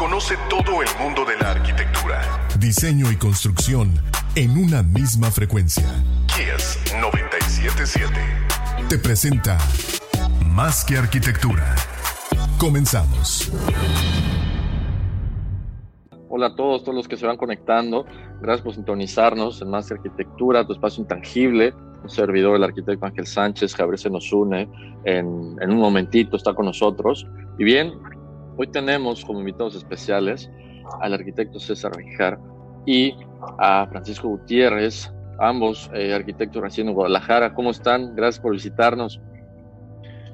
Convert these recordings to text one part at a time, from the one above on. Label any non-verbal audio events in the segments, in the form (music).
Conoce todo el mundo de la arquitectura, diseño y construcción en una misma frecuencia. Kies 977 te presenta Más que arquitectura. Comenzamos. Hola a todos, todos los que se van conectando. Gracias por sintonizarnos en Más que Arquitectura, tu espacio intangible. Un servidor, el arquitecto Ángel Sánchez, Javier se nos une en, en un momentito, está con nosotros. Y bien, hoy tenemos como invitados especiales al arquitecto César Rijar y a Francisco Gutiérrez, ambos eh, arquitectos recién en Guadalajara. ¿Cómo están? Gracias por visitarnos.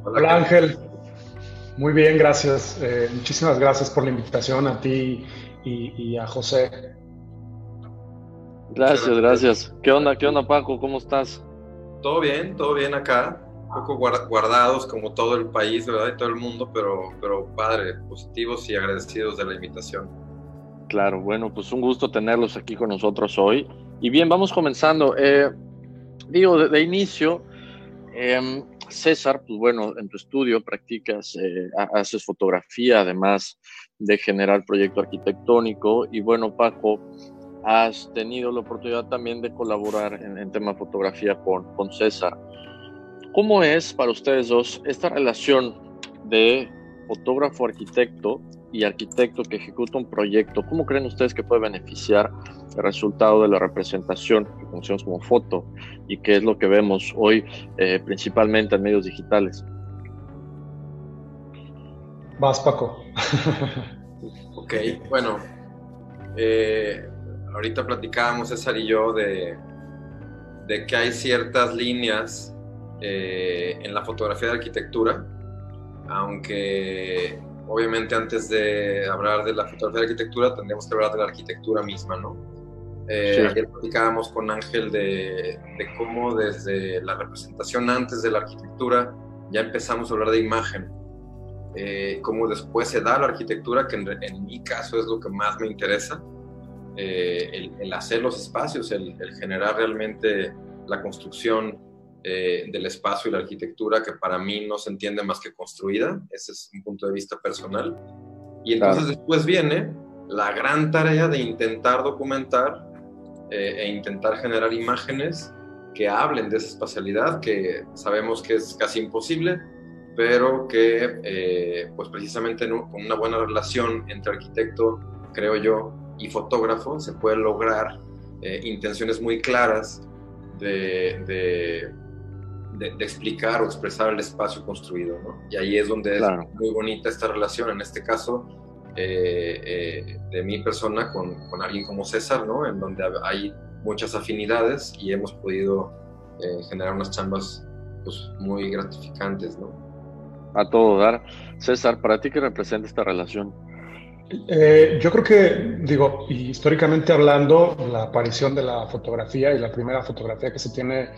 Hola Ángel, muy bien, gracias. Eh, muchísimas gracias por la invitación a ti y, y, a José. Gracias, gracias. ¿Qué onda, qué onda Paco? ¿Cómo estás? Todo bien, todo bien acá. Poco guardados como todo el país, ¿verdad? Y todo el mundo, pero, pero padre, positivos y agradecidos de la invitación. Claro, bueno, pues un gusto tenerlos aquí con nosotros hoy. Y bien, vamos comenzando. Eh, digo, de, de inicio, eh, César, pues bueno, en tu estudio practicas, eh, haces fotografía, además de generar proyecto arquitectónico. Y bueno, Paco, has tenido la oportunidad también de colaborar en, en tema fotografía con, con César. ¿Cómo es para ustedes dos esta relación de fotógrafo-arquitecto y arquitecto que ejecuta un proyecto? ¿Cómo creen ustedes que puede beneficiar el resultado de la representación que conocemos como foto y que es lo que vemos hoy eh, principalmente en medios digitales? Vas, Paco. (laughs) ok, bueno, eh, ahorita platicábamos César y yo de, de que hay ciertas líneas eh, en la fotografía de arquitectura, aunque obviamente antes de hablar de la fotografía de arquitectura tendríamos que hablar de la arquitectura misma, ¿no? Eh, sí. Ayer platicábamos con Ángel de, de, cómo desde la representación antes de la arquitectura ya empezamos a hablar de imagen, eh, cómo después se da la arquitectura, que en, en, mi caso es lo que más me interesa, eh, el, el, hacer los espacios, el, el, generar realmente la construcción eh, del espacio y la arquitectura que para mí no se entiende más que construida, ese es un punto de vista personal. Y entonces claro. después viene la gran tarea de intentar documentar eh, e intentar generar imágenes que hablen de esa espacialidad, que sabemos que es casi imposible, pero que eh, pues precisamente con una buena relación entre arquitecto, creo yo, y fotógrafo se puede lograr intenciones muy claras de, de de, de, explicar o expresar el espacio construido, ¿no? Y ahí es donde claro. es muy bonita esta relación, en este caso, eh, eh, de mi persona con, con, alguien como César, ¿no? En donde hay muchas afinidades y hemos podido eh, generar unas chambas pues, muy gratificantes, ¿no? A todo dar. César, ¿para ti qué representa esta relación? Eh, yo creo que, digo, históricamente hablando, la aparición de la fotografía y la primera fotografía que se tiene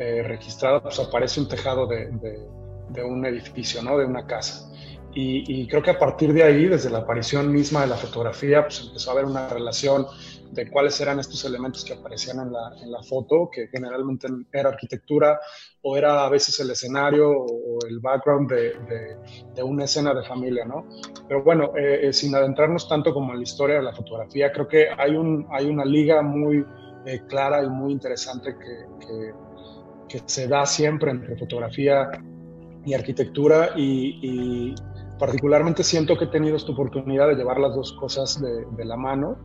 eh, registrada, pues aparece un tejado de, de, de, un edificio, ¿no? De una casa. Y, y, creo que a partir de ahí, desde la aparición misma de la fotografía, pues empezó a haber una relación de cuáles eran estos elementos que aparecían en la, en la foto, que generalmente era arquitectura o era a veces el escenario o, el background de, de, una escena de familia, ¿no? Pero bueno, eh, eh, sin adentrarnos tanto como en la historia de la fotografía, creo que hay, un, hay una liga muy eh, clara y muy interesante que, que, se da siempre entre fotografía y arquitectura y, particularmente siento que he tenido esta oportunidad de llevar las dos cosas de la mano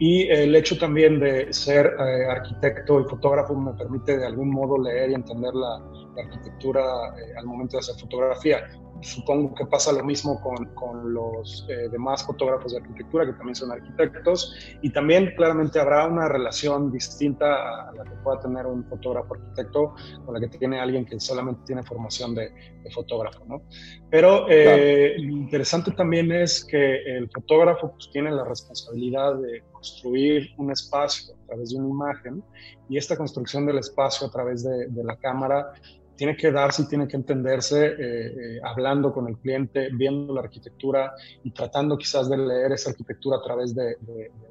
y el hecho también de ser eh, arquitecto y fotógrafo me permite de algún modo leer y entender la, arquitectura eh, al momento de hacer fotografía. Supongo que pasa lo mismo con, con los eh, demás fotógrafos de arquitectura que también son arquitectos y también claramente habrá una relación distinta a la que pueda tener un fotógrafo arquitecto con la que tiene alguien que solamente tiene formación de, fotógrafo, ¿no? Pero eh, lo interesante también es que el fotógrafo pues, tiene la responsabilidad de construir un espacio a través de una imagen y esta construcción del espacio a través de, de la cámara tiene que darse y tiene que entenderse eh, eh, hablando con el cliente, viendo la arquitectura y tratando quizás de leer esa arquitectura a través de,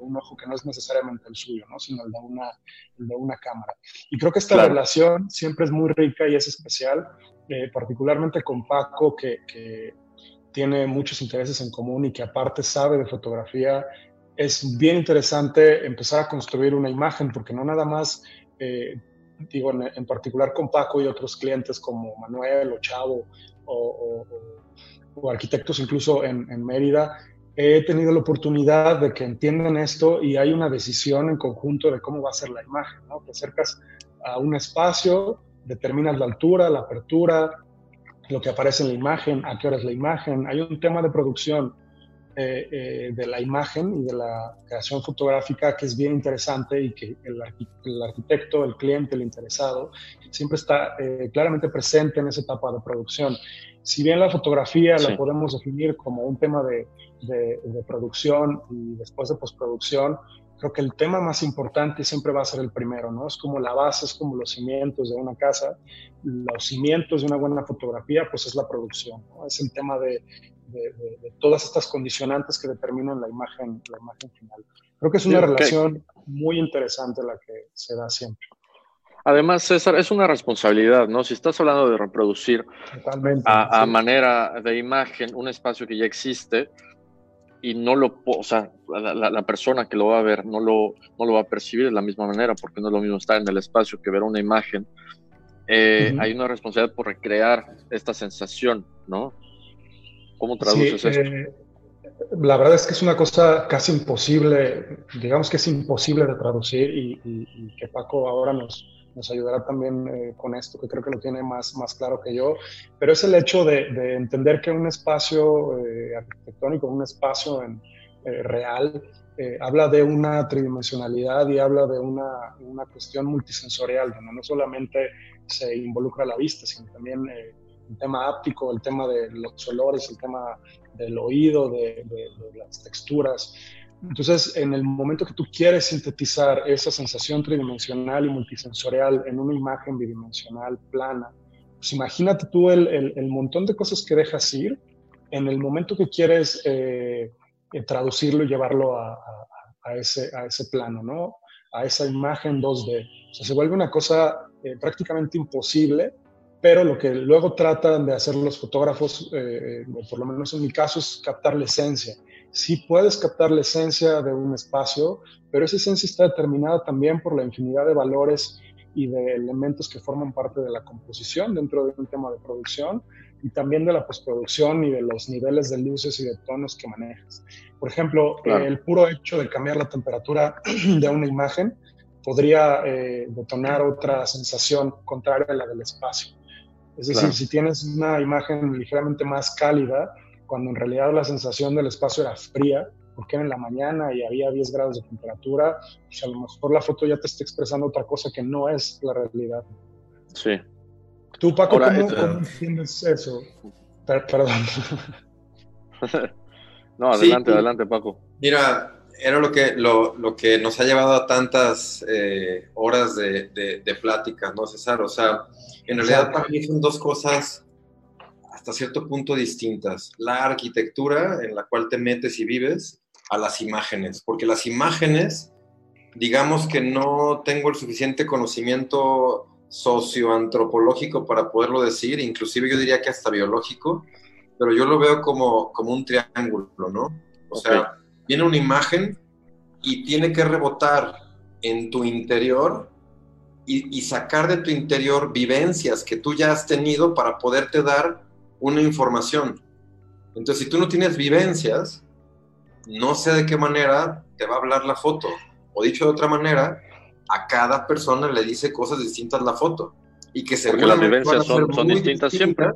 un ojo que no es necesariamente el suyo, ¿no? sino el de una, de una cámara. Y creo que esta relación siempre es muy rica y es especial, eh, particularmente con Paco, que, que tiene muchos intereses en común y que aparte sabe de fotografía. Es bien interesante empezar a construir una imagen, porque no nada más digo, en, particular con Paco y otros clientes como Manuel o Chavo o, arquitectos incluso en, Mérida, he tenido la oportunidad de que entiendan esto y hay una decisión en conjunto de cómo va a ser la imagen, ¿no? Te acercas a un espacio, determinas la altura, la apertura, lo que aparece en la imagen, a qué hora es la imagen, hay un tema de producción eh, eh, de la imagen y de la creación fotográfica que es bien interesante y que el, arquitecto, el cliente, el interesado, siempre está eh, claramente presente en esa etapa de producción. Si bien la fotografía la podemos definir como un tema de, de, producción y después de postproducción, creo que el tema más importante siempre va a ser el primero, ¿no? Es como la base, es como los cimientos de una casa. Los cimientos de una buena fotografía, pues es la producción, ¿no? Es el tema de, de, todas estas condicionantes que determinan la imagen, la imagen final. Creo que es una relación muy interesante la que se da siempre. Además, César, es una responsabilidad, ¿no? Si estás hablando de reproducir a, manera de imagen un espacio que ya existe y no lo, o sea, la, persona que lo va a ver no lo, no lo va a percibir de la misma manera, porque no es lo mismo estar en el espacio que ver una imagen. Eh, hay una responsabilidad por recrear esta sensación, ¿no? ¿Cómo traduces esto? Eh, la verdad es que es una cosa casi imposible, digamos que es imposible de traducir y, que Paco ahora nos, nos ayudará también eh, con esto, que creo que lo tiene más, más claro que yo, pero es el hecho de, entender que un espacio eh, arquitectónico, un espacio en, real, habla de una tridimensionalidad y habla de una, una, cuestión multisensorial, donde no solamente se involucra la vista, sino también el tema áptico, el tema de los olores, el tema del oído, de, las texturas. Entonces, en el momento que tú quieres sintetizar esa sensación tridimensional y multisensorial en una imagen bidimensional plana, pues imagínate tú el, montón de cosas que dejas ir en el momento que quieres eh, eh, traducirlo y llevarlo a, a, ese, a ese plano, ¿no? A esa imagen 2D. O sea, se vuelve una cosa eh, prácticamente imposible pero lo que luego tratan de hacer los fotógrafos, eh, por lo menos en mi caso, es captar la esencia. Sí puedes captar la esencia de un espacio, pero esa esencia está determinada también por la infinidad de valores y de elementos que forman parte de la composición dentro de un tema de producción y también de la postproducción y de los niveles de luces y de tonos que manejas. Por ejemplo, el puro hecho de cambiar la temperatura (clears throat) de una imagen podría eh, detonar otra sensación contraria a la del espacio. Es decir, si tienes una imagen ligeramente más cálida, cuando en realidad la sensación del espacio era fría, porque era en la mañana y había 10 grados de temperatura, pues a lo mejor la foto ya te está expresando otra cosa que no es la realidad. Sí. Tú, Paco, ¿cómo, entiendes eso? perdón. (laughs) no, adelante, adelante, Paco. Mira, era lo que, lo, lo, que nos ha llevado a tantas eh, horas de, de, de plática, ¿no, César? O sea, en realidad para mí son dos cosas hasta cierto punto distintas. La arquitectura en la cual te metes y vives a las imágenes, porque las imágenes, digamos que no tengo el suficiente conocimiento socioantropológico para poderlo decir, inclusive yo diría que hasta biológico, pero yo lo veo como, como un triángulo, ¿no? O sea, viene una imagen y tiene que rebotar en tu interior y, sacar de tu interior vivencias que tú ya has tenido para poderte dar una información. Entonces, si tú no tienes vivencias, no sé de qué manera te va a hablar la foto. O dicho de otra manera, a cada persona le dice cosas distintas la foto. Y que Porque las vivencias son, distintas siempre.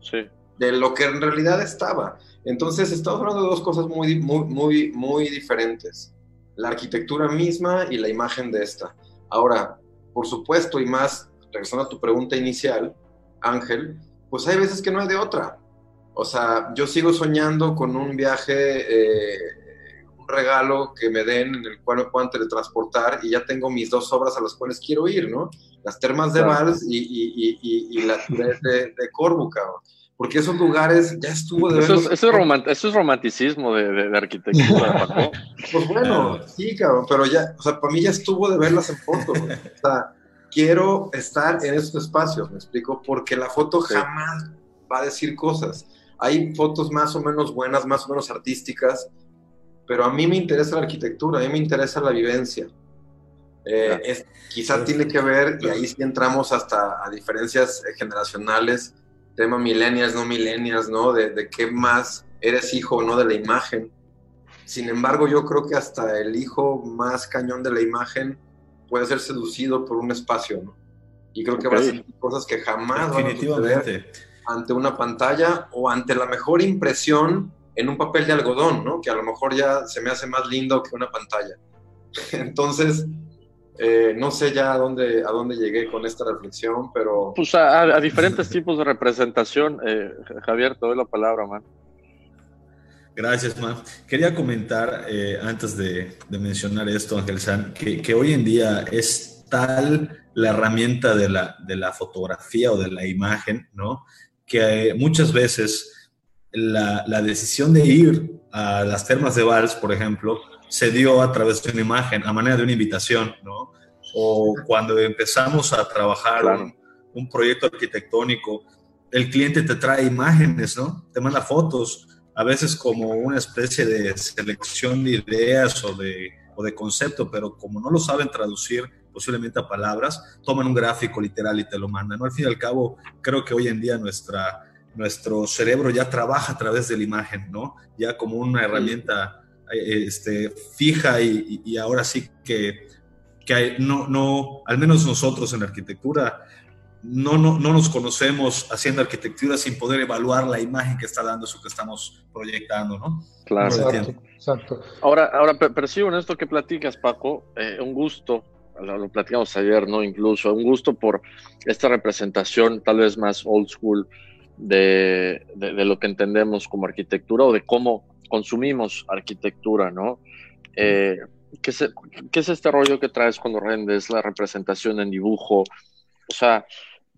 Sí. de lo que en realidad estaba. Entonces, estamos hablando de dos cosas muy, muy, muy, muy diferentes. La arquitectura misma y la imagen de esta. Ahora, por supuesto, y más, regresando a tu pregunta inicial, Ángel, pues hay veces que no hay de otra. O sea, yo sigo soñando con un viaje, eh, un regalo que me den en el cual me puedan teletransportar y ya tengo mis dos obras a las cuales quiero ir, ¿no? Las termas de Vals y, y, y, y, la de, de, de porque esos lugares ya estuvo de eso, es, eso, es romanticismo de, de, arquitectura, (laughs) Pues bueno, sí, cabrón, pero ya, o sea, para mí ya estuvo de verlas en fotos. o sea, quiero estar en estos espacios, me explico, porque la foto jamás va a decir cosas. Hay fotos más o menos buenas, más o menos artísticas, pero a mí me interesa la arquitectura, a mí me interesa la vivencia. Eh, es, quizá tiene que ver, y ahí sí entramos hasta a diferencias generacionales, tema millennials, no millennials, ¿no? De, de, qué más eres hijo o no de la imagen. Sin embargo, yo creo que hasta el hijo más cañón de la imagen puede ser seducido por un espacio, ¿no? Y creo que va a ser cosas que jamás van a suceder ante una pantalla o ante la mejor impresión en un papel de algodón, ¿no? Que a lo mejor ya se me hace más lindo que una pantalla. (laughs) Entonces, eh, no sé ya a dónde, a dónde llegué con esta reflexión, pero... Pues a, diferentes (laughs) tipos de representación. Eh, Javier, te doy la palabra, man. Gracias, man. Quería comentar, eh, antes de, mencionar esto, Ángel San, que, hoy en día es tal la herramienta de la, de la fotografía o de la imagen, ¿no? Que muchas veces la, la decisión de ir a las termas de Vals, por ejemplo, se dio a través de una imagen, a manera de una invitación, ¿no? O cuando empezamos a trabajar un, proyecto arquitectónico, el cliente te trae imágenes, ¿no? Te manda fotos, a veces como una especie de selección de ideas o de, o de concepto, pero como no lo saben traducir posiblemente a palabras, toman un gráfico literal y te lo mandan. ¿no? Al fin y al cabo, creo que hoy en día nuestra, nuestro cerebro ya trabaja a través de la imagen, ¿no? Ya como una herramienta este, fija y, ahora sí que, que no, no, al menos nosotros en la arquitectura, no, no, no, nos conocemos haciendo arquitectura sin poder evaluar la imagen que está dando eso que estamos proyectando, ¿no? Claro, exacto, Ahora, ahora percibo en esto que platicas, Paco, eh, un gusto, lo, platicamos ayer, ¿no? Incluso, un gusto por esta representación tal vez más old school de, de lo que entendemos como arquitectura o de cómo consumimos arquitectura, ¿no? Eh, ¿qué, es, ¿qué, es, este rollo que traes cuando rendes la representación en dibujo? O sea,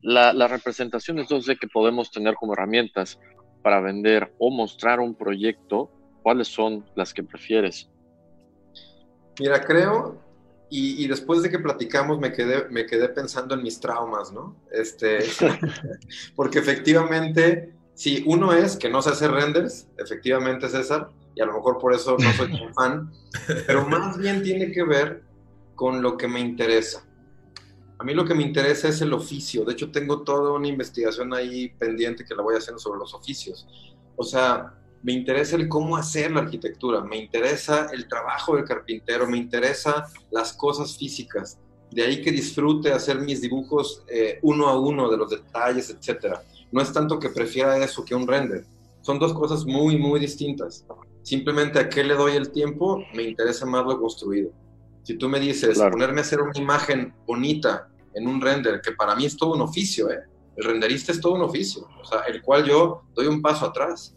las la representaciones 2D que podemos tener como herramientas para vender o mostrar un proyecto, ¿cuáles son las que prefieres? Mira, creo, y, y, después de que platicamos me quedé, me quedé pensando en mis traumas, ¿no? Este, (laughs) porque efectivamente Sí, uno es que no se hace renders, efectivamente César, y a lo mejor por eso no soy tan fan, (laughs) pero más bien tiene que ver con lo que me interesa. A mí lo que me interesa es el oficio. De hecho, tengo toda una investigación ahí pendiente que la voy haciendo sobre los oficios. O sea, me interesa el cómo hacer la arquitectura, me interesa el trabajo del carpintero, me interesa las cosas físicas. De ahí que disfrute hacer mis dibujos eh, uno a uno de los detalles, etcétera no es tanto que prefiera eso que un render. Son dos cosas muy, muy distintas. Simplemente a qué le doy el tiempo, me interesa más lo construido. Si tú me dices, ponerme a hacer una imagen bonita en un render, que para mí es todo un oficio, ¿eh? El renderista es todo un oficio, o sea, el cual yo doy un paso atrás.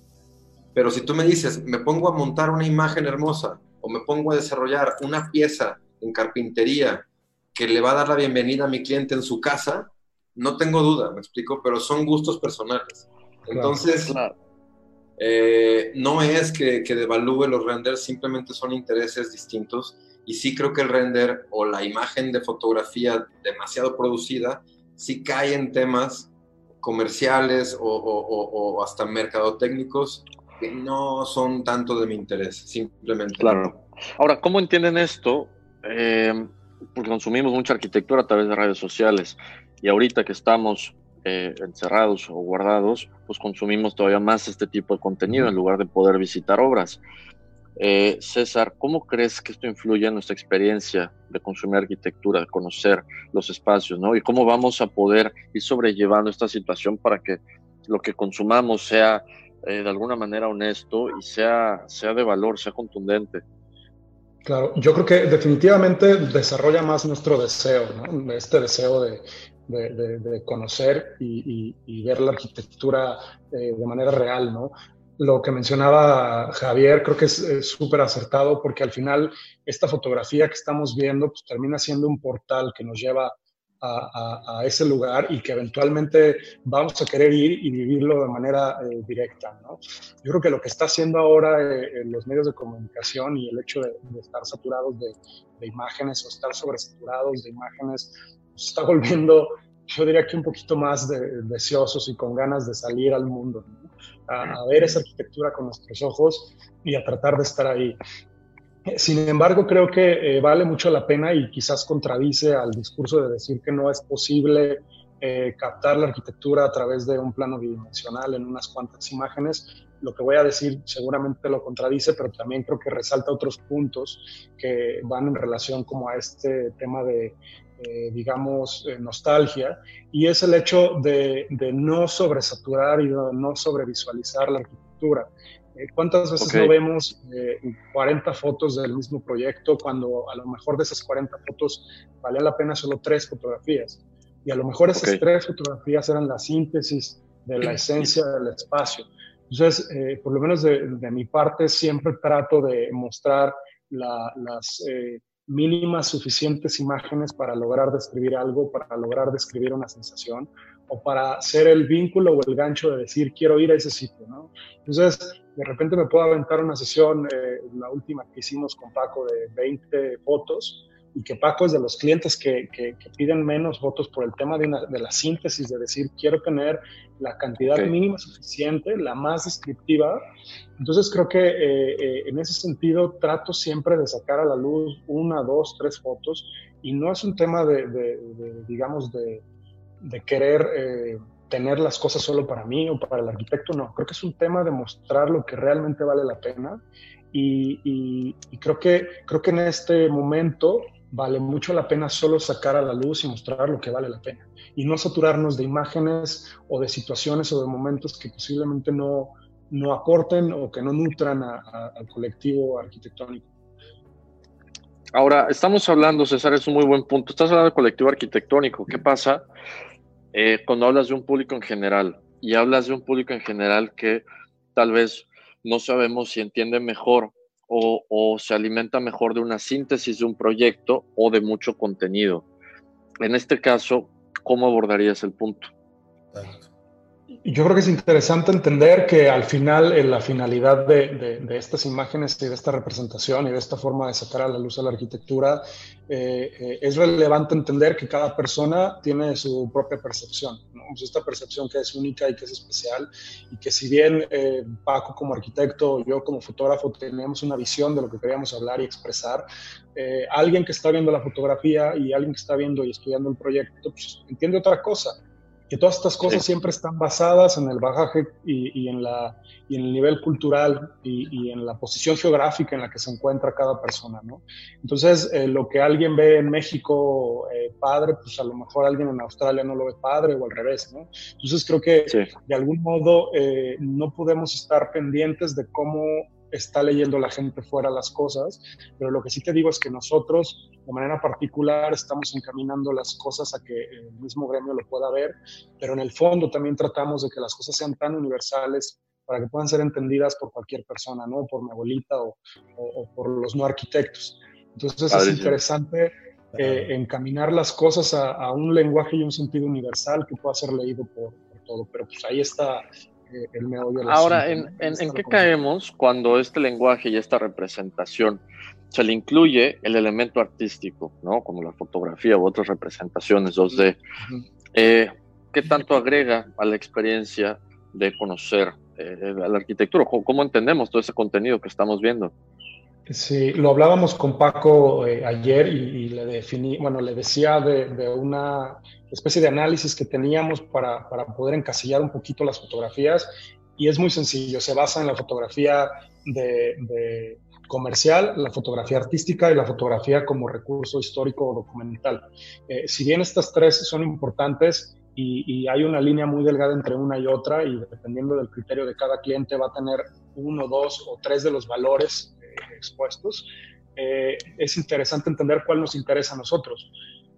Pero si tú me dices, me pongo a montar una imagen hermosa o me pongo a desarrollar una pieza en carpintería que le va a dar la bienvenida a mi cliente en su casa, no tengo duda, me explico, pero son gustos personales. Entonces, eh, no es que, que, devalúe los renders, simplemente son intereses distintos. Y sí creo que el render o la imagen de fotografía demasiado producida sí cae en temas comerciales o, o, hasta mercadotécnicos que no son tanto de mi interés, simplemente. Claro. Ahora, ¿cómo entienden esto? Eh, porque consumimos mucha arquitectura a través de redes sociales. Y ahorita que estamos eh, encerrados o guardados, pues consumimos todavía más este tipo de contenido en lugar de poder visitar obras. Eh, César, ¿cómo crees que esto influye en nuestra experiencia de consumir arquitectura, de conocer los espacios, ¿no? Y cómo vamos a poder ir sobrellevando esta situación para que lo que consumamos sea eh, de alguna manera honesto y sea, sea de valor, sea contundente. Claro, yo creo que definitivamente desarrolla más nuestro deseo, ¿no? este deseo de, de, conocer y, ver la arquitectura eh, de manera real, ¿no? Lo que mencionaba Javier creo que es súper acertado porque al final esta fotografía que estamos viendo pues, termina siendo un portal que nos lleva a, ese lugar y que eventualmente vamos a querer ir y vivirlo de manera eh, directa. Yo creo que lo que está haciendo ahora eh, los medios de comunicación y el hecho de, estar saturados de, imágenes o estar sobresaturados de imágenes, pues está (laughs) volviendo, yo diría que un poquito más deseosos y con ganas de salir al mundo, a, a ver esa arquitectura con nuestros ojos y a tratar de estar ahí. Sin embargo, creo que eh, vale mucho la pena y quizás contradice al discurso de decir que no es posible eh, captar la arquitectura a través de un plano bidimensional en unas cuantas imágenes. Lo que voy a decir seguramente lo contradice, pero también creo que resalta otros puntos que van en relación como a este tema de, eh, digamos, nostalgia, y es el hecho de, de no sobresaturar y de no sobrevisualizar la arquitectura. Eh, ¿Cuántas veces no vemos 40 eh, fotos del mismo proyecto cuando a lo mejor de esas 40 fotos valía la pena solo tres fotografías? Y a lo mejor esas tres fotografías eran la síntesis de la esencia del espacio. Entonces, eh, por lo menos de, mi parte, siempre trato de mostrar las mínimas suficientes imágenes para lograr describir algo, para lograr describir una sensación o para ser el vínculo o el gancho de decir quiero ir a ese sitio, ¿no? Entonces, de repente me puedo aventar una sesión, eh, la última que hicimos con Paco de 20 fotos, y que Paco es de los clientes que, que, piden menos fotos por el tema de, de, la síntesis, de decir, quiero tener la cantidad mínima suficiente, la más descriptiva. Entonces creo que eh, eh, en ese sentido trato siempre de sacar a la luz una, dos, tres fotos, y no es un tema de, de digamos, de, querer tener las cosas solo para mí o para el arquitecto, no, creo que es un tema de mostrar lo que realmente vale la pena y, creo, que, creo que en este momento vale mucho la pena solo sacar a la luz y mostrar lo que vale la pena y no saturarnos de imágenes o de situaciones o de momentos que posiblemente no, no aporten o que no nutran al colectivo arquitectónico. Ahora, estamos hablando, César, es un muy buen punto. Estás hablando del colectivo arquitectónico. ¿Qué pasa eh, cuando hablas de un público en general y hablas de un público en general que tal vez no sabemos si entiende mejor o, se alimenta mejor de una síntesis de un proyecto o de mucho contenido. En este caso, ¿cómo abordarías el punto? Yo creo que es interesante entender que al final eh, la finalidad de, estas imágenes y de esta representación y de esta forma de sacar a la luz a la arquitectura eh, eh, es relevante entender que cada persona tiene su propia percepción, pues esta percepción que es única y que es especial y que si bien Paco como arquitecto, yo como fotógrafo tenemos una visión de lo que queríamos hablar y expresar, alguien que está viendo la fotografía y alguien que está viendo y estudiando el proyecto pues, entiende otra cosa que todas estas cosas siempre están basadas en el bagaje y, en, la, y en el nivel cultural y, en la posición geográfica en la que se encuentra cada persona, ¿no? Entonces, eh, lo que alguien ve en México eh, padre, pues a lo mejor alguien en Australia no lo ve padre o al revés, ¿no? Entonces, creo que de algún modo eh, no podemos estar pendientes de cómo está leyendo la gente fuera las cosas, pero lo que sí te digo es que nosotros de manera particular estamos encaminando las cosas a que el mismo gremio lo pueda ver, pero en el fondo también tratamos de que las cosas sean tan universales para que puedan ser entendidas por cualquier persona, ¿no? Por mi abuelita o, por los no arquitectos. Entonces es interesante eh, encaminar las cosas a, un lenguaje y un sentido universal que pueda ser leído por, por todo, pero pues ahí está Ahora, ¿en, en, qué caemos cuando este lenguaje y esta representación se le incluye el elemento artístico, ¿no? como la fotografía u otras representaciones 2D? Eh, ¿Qué tanto agrega a la experiencia de conocer eh, la arquitectura? ¿Cómo, entendemos todo ese contenido que estamos viendo? Sí, lo hablábamos con Paco eh, ayer y, le definí, bueno, le decía de una especie de análisis que teníamos para, para, poder encasillar un poquito las fotografías y es muy sencillo, se basa en la fotografía de, comercial, la fotografía artística y la fotografía como recurso histórico o documental. Eh, si bien estas tres son importantes, y, hay una línea muy delgada entre una y otra y dependiendo del criterio de cada cliente va a tener uno, dos o tres de los valores expuestos. Eh, es interesante entender cuál nos interesa a nosotros.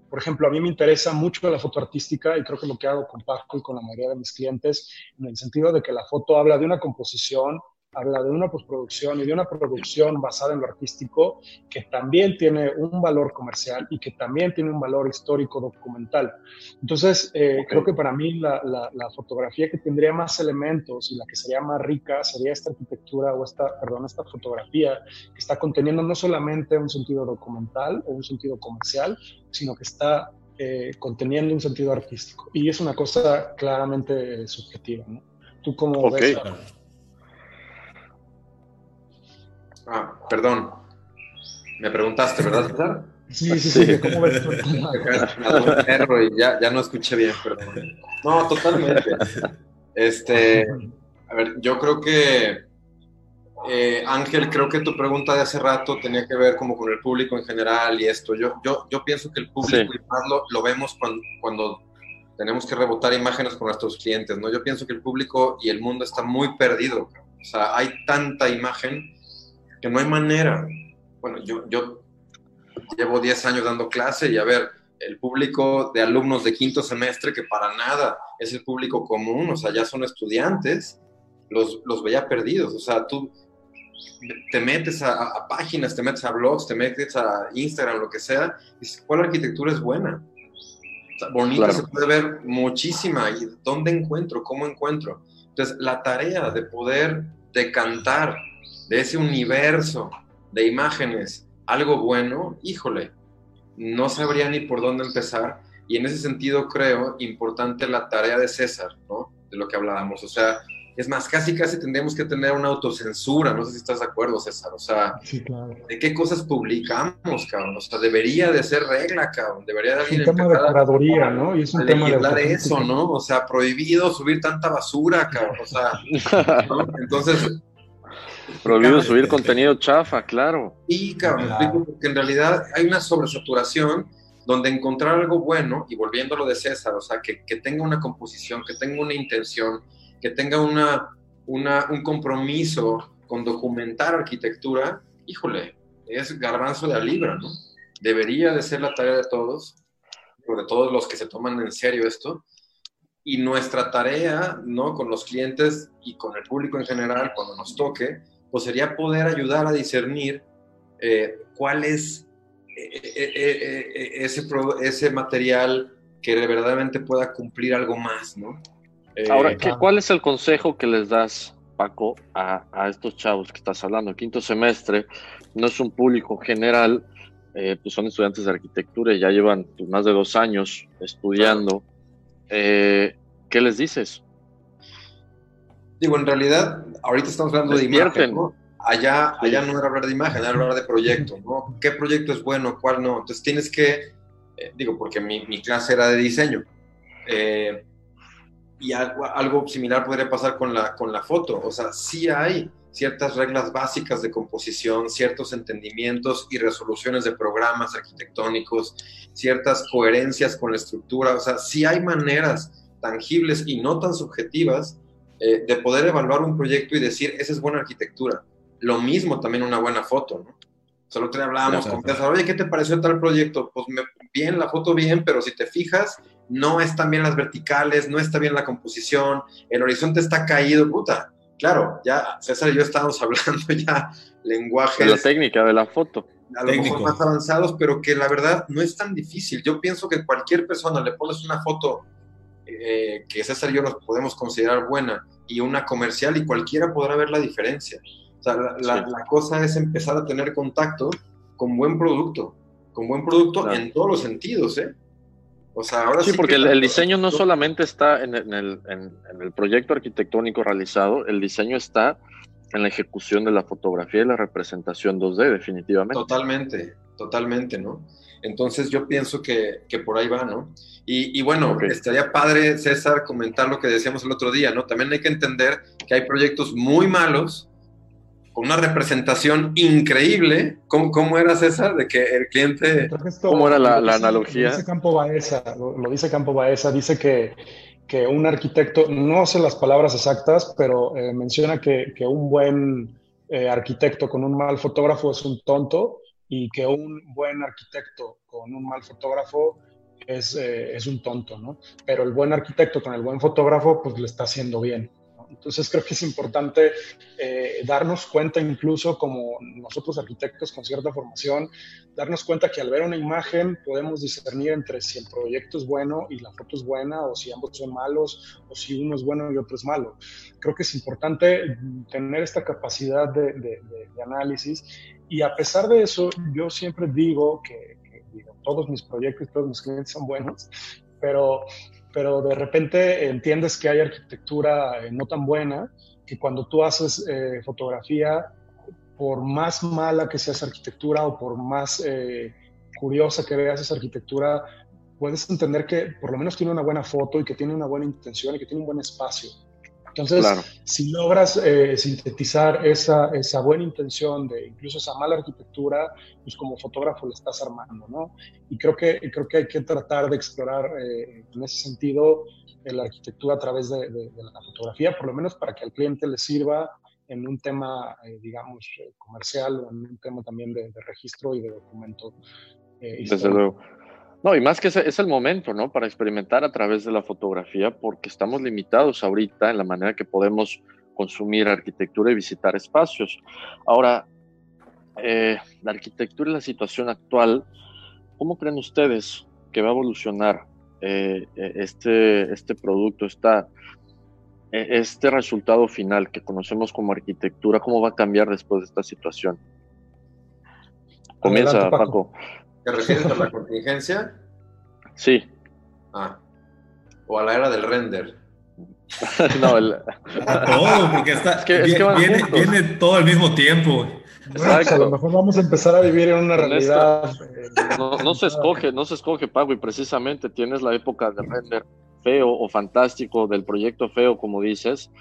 Por ejemplo, a mí me interesa mucho la foto artística y creo que lo que hago con Paco y con la mayoría de mis clientes, en el sentido de que la foto habla de una composición, habla de una postproducción y de una producción basada en lo artístico que también tiene un valor comercial y que también tiene un valor histórico documental. Entonces, eh, creo que para mí la, fotografía que tendría más elementos y la que sería más rica sería esta arquitectura o esta, perdón, esta fotografía que está conteniendo no solamente un sentido documental o un sentido comercial, sino que está eh, conteniendo un sentido artístico. Y es una cosa claramente subjetiva, ¿no? ¿Tú cómo ves? Ah, perdón. Me preguntaste, ¿verdad, César? Sí, sí, sí, ¿cómo ves tú? perro y ya, ya no escuché bien, perdón. No, totalmente. Este, a ver, yo creo que, eh, Ángel, creo que tu pregunta de hace rato tenía que ver como con el público en general y esto. Yo, yo, yo pienso que el público, lo, lo, vemos cuando, cuando tenemos que rebotar imágenes con nuestros clientes, ¿no? Yo pienso que el público y el mundo está muy perdido. O sea, hay tanta imagen que no hay manera. Bueno, yo, yo llevo 10 años dando clase y a ver, el público de alumnos de quinto semestre, que para nada es el público común, o sea, ya son estudiantes, los, los veía perdidos. O sea, tú te metes a, páginas, te metes a blogs, te metes a Instagram, lo que sea, y dices, ¿cuál arquitectura es buena? bonita se puede ver muchísima. ¿Y dónde encuentro? ¿Cómo encuentro? Entonces, la tarea de poder decantar de ese universo de imágenes algo bueno, híjole, no sabría ni por dónde empezar. Y en ese sentido creo importante la tarea de César, ¿no? De lo que hablábamos. O sea, es más, casi casi tendríamos que tener una autocensura, no sé si estás de acuerdo, César. O sea, ¿de qué cosas publicamos, cabrón? O sea, debería de ser regla, cabrón. Debería de Es un tema de curaduría, ¿no? Y es un tema de... eso, ¿no? O sea, prohibido subir tanta basura, cabrón. O sea, (laughs) entonces Prohibido subir contenido chafa, claro. Y, cabrón, porque en realidad hay una sobresaturación donde encontrar algo bueno, y volviéndolo de César, o sea, que, que tenga una composición, que tenga una intención, que tenga una, una, un compromiso con documentar arquitectura, híjole, es garbanzo de la libra, ¿no? Debería de ser la tarea de todos, de todos los que se toman en serio esto, y nuestra tarea, ¿no? Con los clientes y con el público en general, cuando nos toque, pues sería poder ayudar a discernir eh, cuál es eh, eh, ese, ese material que verdaderamente pueda cumplir algo más, ¿no? Ahora, ¿cuál es el consejo que les das, Paco, a, estos chavos que estás hablando? Quinto semestre, no es un público general, pues son estudiantes de arquitectura y ya llevan pues, más de dos años estudiando. ¿Qué les dices? Digo, en realidad, ahorita estamos hablando de imagen, ¿no? Allá, allá no era hablar de imagen, era hablar de proyecto, ¿no? ¿Qué proyecto es bueno, cuál no? Entonces tienes que, eh, digo, porque mi, mi, clase era de diseño, eh, y algo, algo, similar podría pasar con la, con la foto, o sea, sí hay ciertas reglas básicas de composición, ciertos entendimientos y resoluciones de programas arquitectónicos, ciertas coherencias con la estructura, o sea, sí hay maneras tangibles y no tan subjetivas eh, de poder evaluar un proyecto y decir, esa es buena arquitectura. Lo mismo también una buena foto, ¿no? Solo te hablábamos con César, oye, ¿qué te pareció tal proyecto? Pues bien, la foto bien, pero si te fijas, no están bien las verticales, no está bien la composición, el horizonte está caído, puta. Claro, ya César y yo estábamos (laughs) hablando ya lenguajes. De la técnica de la foto. A lo mejor más avanzados, pero que la verdad no es tan difícil. Yo pienso que cualquier persona le pones una foto eh, que César y yo nos podemos considerar buena y una comercial y cualquiera podrá ver la diferencia. O sea, la, cosa es empezar a tener contacto con buen producto, con buen producto en todos los sentidos, ¿eh? O sea, ahora sí, porque el, diseño no solamente está en, el, en, el, proyecto arquitectónico realizado, el diseño está en la ejecución de la fotografía y la representación 2D, definitivamente. Totalmente, totalmente, ¿no? Entonces yo pienso que, que por ahí va, ¿no? Y, bueno, estaría padre, César, comentar lo que decíamos el otro día, ¿no? También hay que entender que hay proyectos muy malos una representación increíble. ¿Cómo, cómo era César? De que el cliente... ¿Cómo era la, analogía? Lo dice Campo Baeza, lo, dice Campo Baeza, dice que, que, un arquitecto, no sé las palabras exactas, pero eh, menciona que, que, un buen eh, arquitecto con un mal fotógrafo es un tonto y que un buen arquitecto con un mal fotógrafo es, eh, es un tonto, ¿no? Pero el buen arquitecto con el buen fotógrafo, pues le está haciendo bien. Entonces creo que es importante eh, darnos cuenta incluso como nosotros arquitectos con cierta formación, darnos cuenta que al ver una imagen podemos discernir entre si el proyecto es bueno y la foto es buena o si ambos son malos o si uno es bueno y otro es malo. Creo que es importante tener esta capacidad de, de, análisis y a pesar de eso yo siempre digo que, que digo, todos mis proyectos, todos mis clientes son buenos, pero pero de repente entiendes que hay arquitectura eh, no tan buena, que cuando tú haces eh, fotografía, por más mala que sea esa arquitectura o por más eh, curiosa que veas esa arquitectura, puedes entender que por lo menos tiene una buena foto y que tiene una buena intención y que tiene un buen espacio. Entonces, si logras eh, sintetizar esa, esa, buena intención de incluso esa mala arquitectura, pues como fotógrafo la estás armando, ¿no? Y creo que, creo que hay que tratar de explorar eh, en ese sentido eh, la arquitectura a través de, la fotografía, por lo menos para que al cliente le sirva en un tema, digamos, comercial o en un tema también de, registro y de documento. Desde luego. No, y más que es el momento, ¿no? Para experimentar a través de la fotografía, porque estamos limitados ahorita en la manera que podemos consumir arquitectura y visitar espacios. Ahora, eh, la arquitectura y la situación actual, ¿cómo creen ustedes que va a evolucionar eh, eh, este, este producto, esta, este resultado final que conocemos como arquitectura? ¿Cómo va a cambiar después de esta situación? Comienza, Paco. ¿Te refieres a la contingencia? Sí. Ah. O a la era del render. (laughs) no, el... a todo, porque está, viene, todo al mismo tiempo. Pues a lo mejor vamos a empezar a vivir en una realidad. Eh, no, se escoge, no se escoge, Pago, y precisamente tienes la época de render feo o fantástico del proyecto feo, como dices,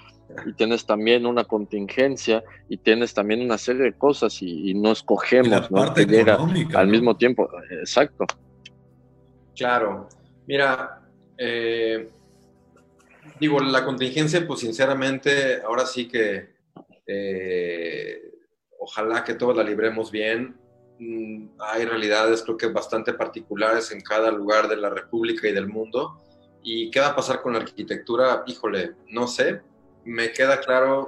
y tienes también una contingencia y tienes también una serie de cosas y, no escogemos, ¿no? Que llega al mismo tiempo. Exacto. Claro. Mira, eh, digo, la contingencia, pues sinceramente, ahora sí que eh, ojalá que todos la libremos bien. Mm, hay realidades, creo que bastante particulares en cada lugar de la República y del mundo. ¿Y qué va a pasar con la arquitectura? Híjole, no sé, me queda claro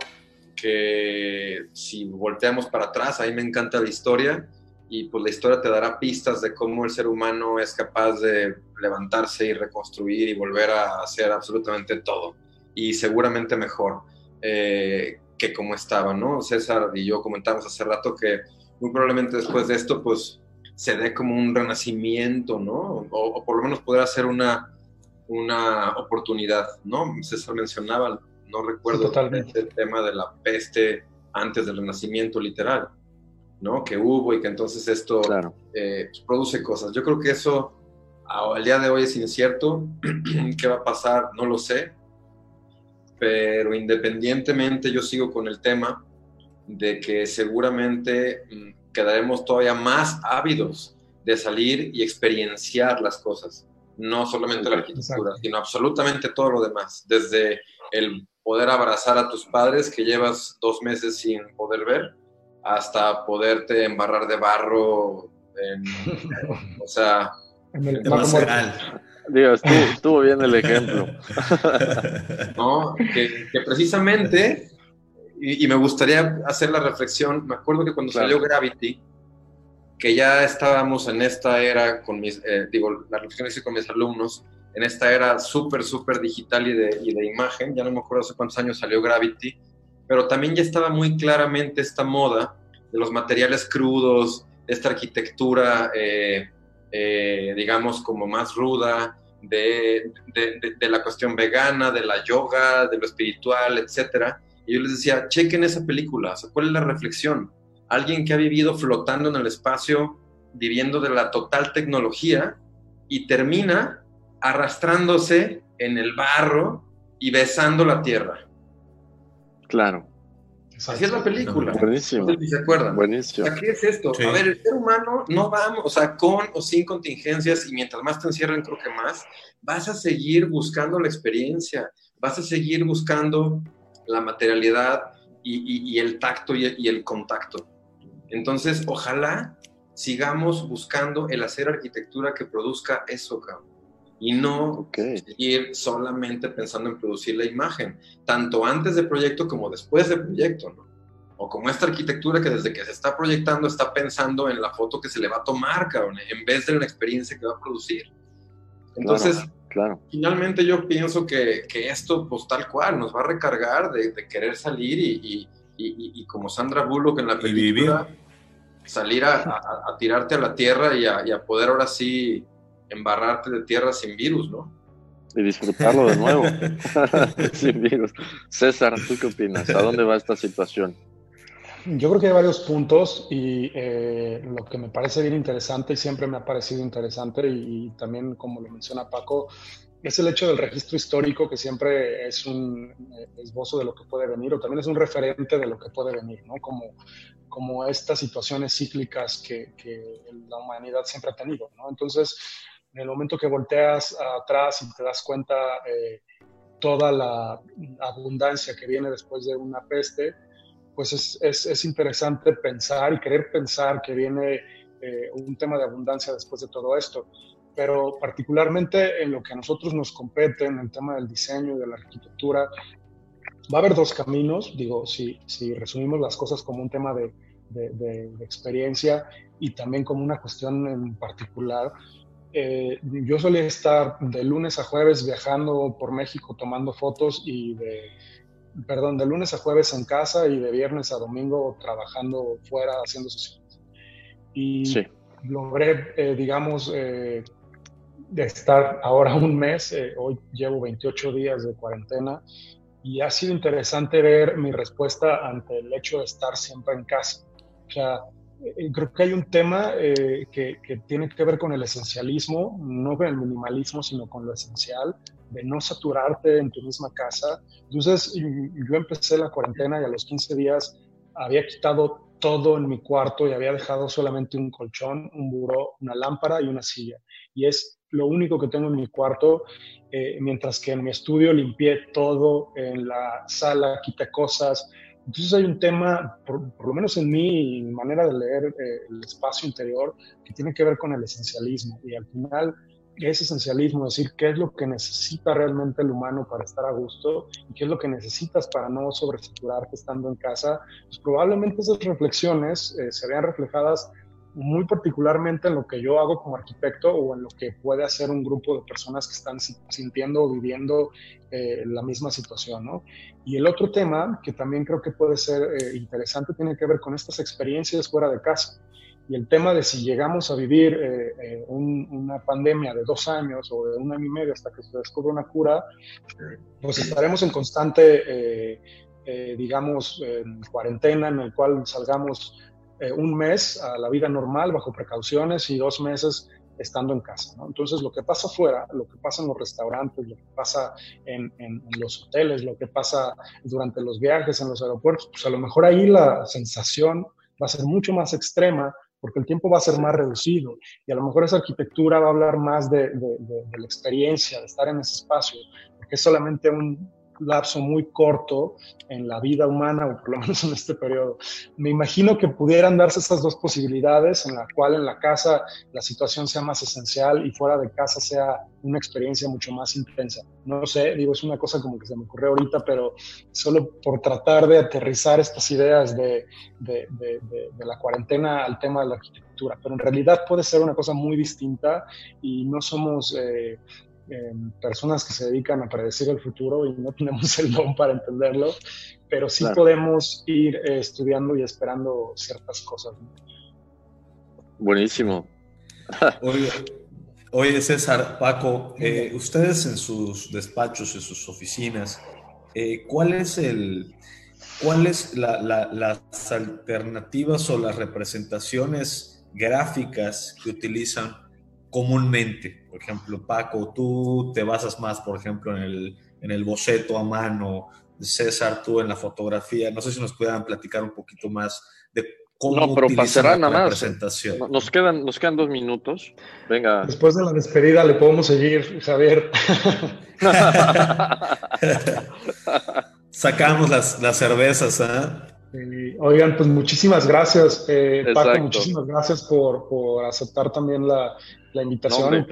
que si volteamos para atrás, ahí me encanta la historia y pues la historia te dará pistas de cómo el ser humano es capaz de levantarse y reconstruir y volver a hacer absolutamente todo y seguramente mejor eh, que como estaba, ¿no? César y yo comentamos hace rato que muy probablemente después de esto pues se dé como un renacimiento, ¿no? O, por lo menos poder hacer una, una oportunidad, ¿no? César mencionaba no recuerdo totalmente el tema de la peste antes del Renacimiento literal, ¿no? Que hubo y que entonces esto eh, pues, produce cosas. Yo creo que eso al día de hoy es incierto. (clears throat) ¿Qué va a pasar? No lo sé. Pero independientemente yo sigo con el tema de que seguramente mm, quedaremos todavía más ávidos de salir y experienciar las cosas. No solamente la arquitectura, sino absolutamente todo lo demás. Desde el poder abrazar a tus padres que llevas dos meses sin poder ver, hasta poderte embarrar de barro, en, o sea, en el Dios, estuvo, bien el ejemplo. (laughs) no, que, precisamente, y, me gustaría hacer la reflexión, me acuerdo que cuando salió Gravity, que ya estábamos en esta era con mis, eh, digo, la reflexión hice con mis alumnos, en esta era súper, súper digital y de, y de, imagen. Ya no me acuerdo hace cuántos años salió Gravity, pero también ya estaba muy claramente esta moda de los materiales crudos, de esta arquitectura, eh, eh, digamos, como más ruda, de, de, de, la cuestión vegana, de la yoga, de lo espiritual, etc. Y yo les decía, chequen esa película, ¿cuál es la reflexión? Alguien que ha vivido flotando en el espacio, viviendo de la total tecnología, y termina arrastrándose en el barro y besando la tierra. Claro. Así es la película. Buenísimo. ¿Se acuerdan? Buenísimo. ¿qué es esto? A ver, el ser humano no va, o sea, con o sin contingencias, y mientras más te encierren, creo que más, vas a seguir buscando la experiencia, vas a seguir buscando la materialidad y, el tacto y, el contacto. Entonces, ojalá sigamos buscando el hacer arquitectura que produzca eso, cabrón y no seguir solamente pensando en producir la imagen, tanto antes del proyecto como después del proyecto, ¿no? O como esta arquitectura que desde que se está proyectando está pensando en la foto que se le va a tomar, cabrón, en vez de la experiencia que va a producir. Entonces, claro, finalmente yo pienso que, que, esto, pues tal cual, nos va a recargar de, querer salir y, y, y, como Sandra Bullock en la película, salir a, a, tirarte a la tierra y a poder ahora sí embarrarte de tierra sin virus, ¿no? Y disfrutarlo de nuevo, (laughs) (laughs) sin virus. César, ¿tú qué opinas? ¿A dónde va esta situación? Yo creo que hay varios puntos y eh, lo que me parece bien interesante y siempre me ha parecido interesante y, también como lo menciona Paco, es el hecho del registro histórico que siempre es un eh, esbozo de lo que puede venir o también es un referente de lo que puede venir, ¿no? Como, como estas situaciones cíclicas que, que la humanidad siempre ha tenido, ¿no? Entonces, en el momento que volteas atrás y te das cuenta eh, toda la abundancia que viene después de una peste, pues es, es, es interesante pensar y querer pensar que viene eh, un tema de abundancia después de todo esto. Pero particularmente en lo que a nosotros nos compete, en el tema del diseño y de la arquitectura, va a haber dos caminos. Digo, si, si resumimos las cosas como un tema de, de, de experiencia y también como una cuestión en particular, eh, yo solía estar de lunes a jueves viajando por México tomando fotos y de, perdón, de lunes a jueves en casa y de viernes a domingo trabajando fuera haciendo sesiones. Y logré, eh, digamos, eh, de estar ahora un mes, hoy llevo 28 días de cuarentena y ha sido interesante ver mi respuesta ante el hecho de estar siempre en casa. O sea, eh, creo que hay un tema eh, que, que, tiene que ver con el esencialismo, no con el minimalismo, sino con lo esencial, de no saturarte en tu misma casa. Entonces, yo empecé la cuarentena y a los 15 días había quitado todo en mi cuarto y había dejado solamente un colchón, un buró, una lámpara y una silla. Y es lo único que tengo en mi cuarto, eh, mientras que en mi estudio limpié todo, en la sala quité cosas, entonces hay un tema, por, lo menos en mi manera de leer eh, el espacio interior, que tiene que ver con el esencialismo. Y al final ese esencialismo, decir qué es lo que necesita realmente el humano para estar a gusto y qué es lo que necesitas para no sobresaturarte estando en casa, pues probablemente esas reflexiones eh, se vean reflejadas muy particularmente en lo que yo hago como arquitecto o en lo que puede hacer un grupo de personas que están sintiendo o viviendo eh, la misma situación. ¿no? Y el otro tema que también creo que puede ser eh, interesante tiene que ver con estas experiencias fuera de casa. Y el tema de si llegamos a vivir eh, una pandemia de dos años o de un año y medio hasta que se descubra una cura, pues estaremos en constante, digamos, en cuarentena en el cual salgamos eh, un mes a la vida normal bajo precauciones y dos meses estando en casa. Entonces, lo que pasa afuera, lo que pasa en los restaurantes, lo que pasa en, en, los hoteles, lo que pasa durante los viajes en los aeropuertos, pues a lo mejor ahí la sensación va a ser mucho más extrema porque el tiempo va a ser más reducido y a lo mejor esa arquitectura va a hablar más de, de, de la experiencia, de estar en ese espacio, porque es solamente un, lapso muy corto en la vida humana, o por lo menos en este periodo. Me imagino que pudieran darse estas dos posibilidades, en la cual en la casa la situación sea más esencial y fuera de casa sea una experiencia mucho más intensa. No sé, digo, es una cosa como que se me ocurrió ahorita, pero solo por tratar de aterrizar estas ideas de, de, de, la cuarentena al tema de la arquitectura. Pero en realidad puede ser una cosa muy distinta y no somos... Eh, personas que se dedican a predecir el futuro y no (laughs) tenemos el don para entenderlo, pero sí podemos ir eh, estudiando y esperando ciertas cosas. Buenísimo. (laughs) oye, César, Paco, eh, ustedes en sus despachos, en sus oficinas, eh, ¿cuál es el, cuáles las alternativas o las representaciones gráficas que utilizan comúnmente. Por ejemplo, Paco, tú te basas más, por ejemplo, en el, en el boceto a mano César, tú en la fotografía. No sé si nos puedan platicar un poquito más de cómo no, pero pasará nada más. presentación. Nos quedan, nos quedan dos minutos. Venga. Después de la despedida le podemos seguir, Javier. (laughs) Sacamos las, las cervezas, ¿ah? oigan, pues muchísimas gracias, eh, Paco, muchísimas gracias por, por aceptar también la, la invitación.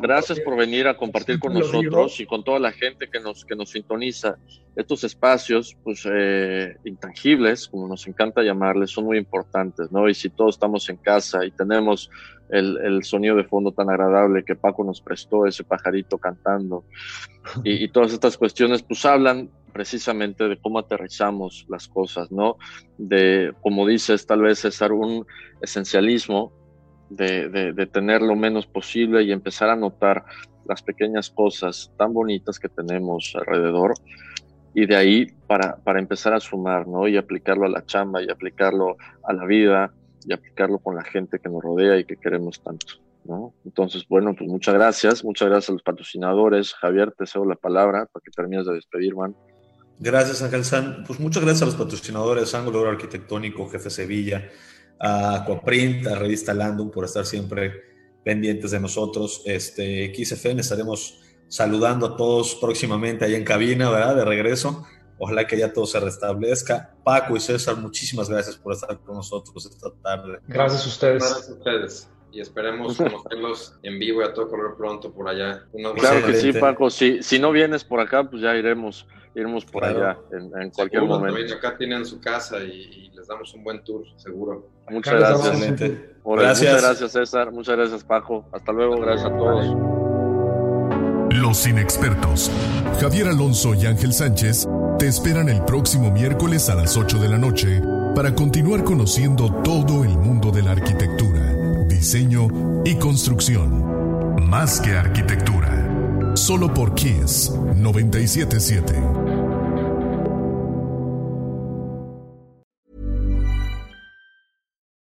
gracias por venir a compartir con nosotros y con toda la gente que nos, que nos sintoniza. Estos espacios, pues, eh, intangibles, como nos encanta llamarles, son muy importantes, ¿no? Y si todos estamos en casa y tenemos el, el sonido de fondo tan agradable que Paco nos prestó, ese pajarito cantando, y, y todas estas cuestiones, pues hablan precisamente de cómo aterrizamos las cosas, ¿no? De, como dices, tal vez es un esencialismo de, tener lo menos posible y empezar a notar las pequeñas cosas tan bonitas que tenemos alrededor y de ahí para, para empezar a sumar, ¿no? Y aplicarlo a la chamba y aplicarlo a la vida y aplicarlo con la gente que nos rodea y que queremos tanto, ¿no? Entonces, bueno, pues muchas gracias, muchas gracias a los patrocinadores. Javier, te cedo la palabra para que termines de despedir, man. Gracias, Ángel San. Pues muchas gracias a los patrocinadores, Ángulo Arquitectónico, Jefe Sevilla, a Aquaprint, a Revista Landum por estar siempre pendientes de nosotros. Este, XFN estaremos saludando a todos próximamente ahí en cabina, ¿verdad? De regreso. Ojalá que ya todo se restablezca. Paco y César, muchísimas gracias por estar con nosotros esta tarde. Gracias a ustedes. Gracias a ustedes. Y esperemos conocerlos en vivo y a todo color pronto por allá. claro que sí, Paco. Si, si no vienes por acá, pues ya iremos iremos por allá en, cualquier momento. acá tienen su casa y, les damos un buen tour, seguro. Muchas gracias. gracias. Muchas gracias, César. Muchas gracias, Paco. Hasta luego. Gracias a todos. Los inexpertos, Javier Alonso y Ángel Sánchez, te esperan el próximo miércoles a las 8 de la noche para continuar conociendo todo el mundo de la arquitectura, diseño y construcción. Más que arquitectura. Solo por Kiss 977.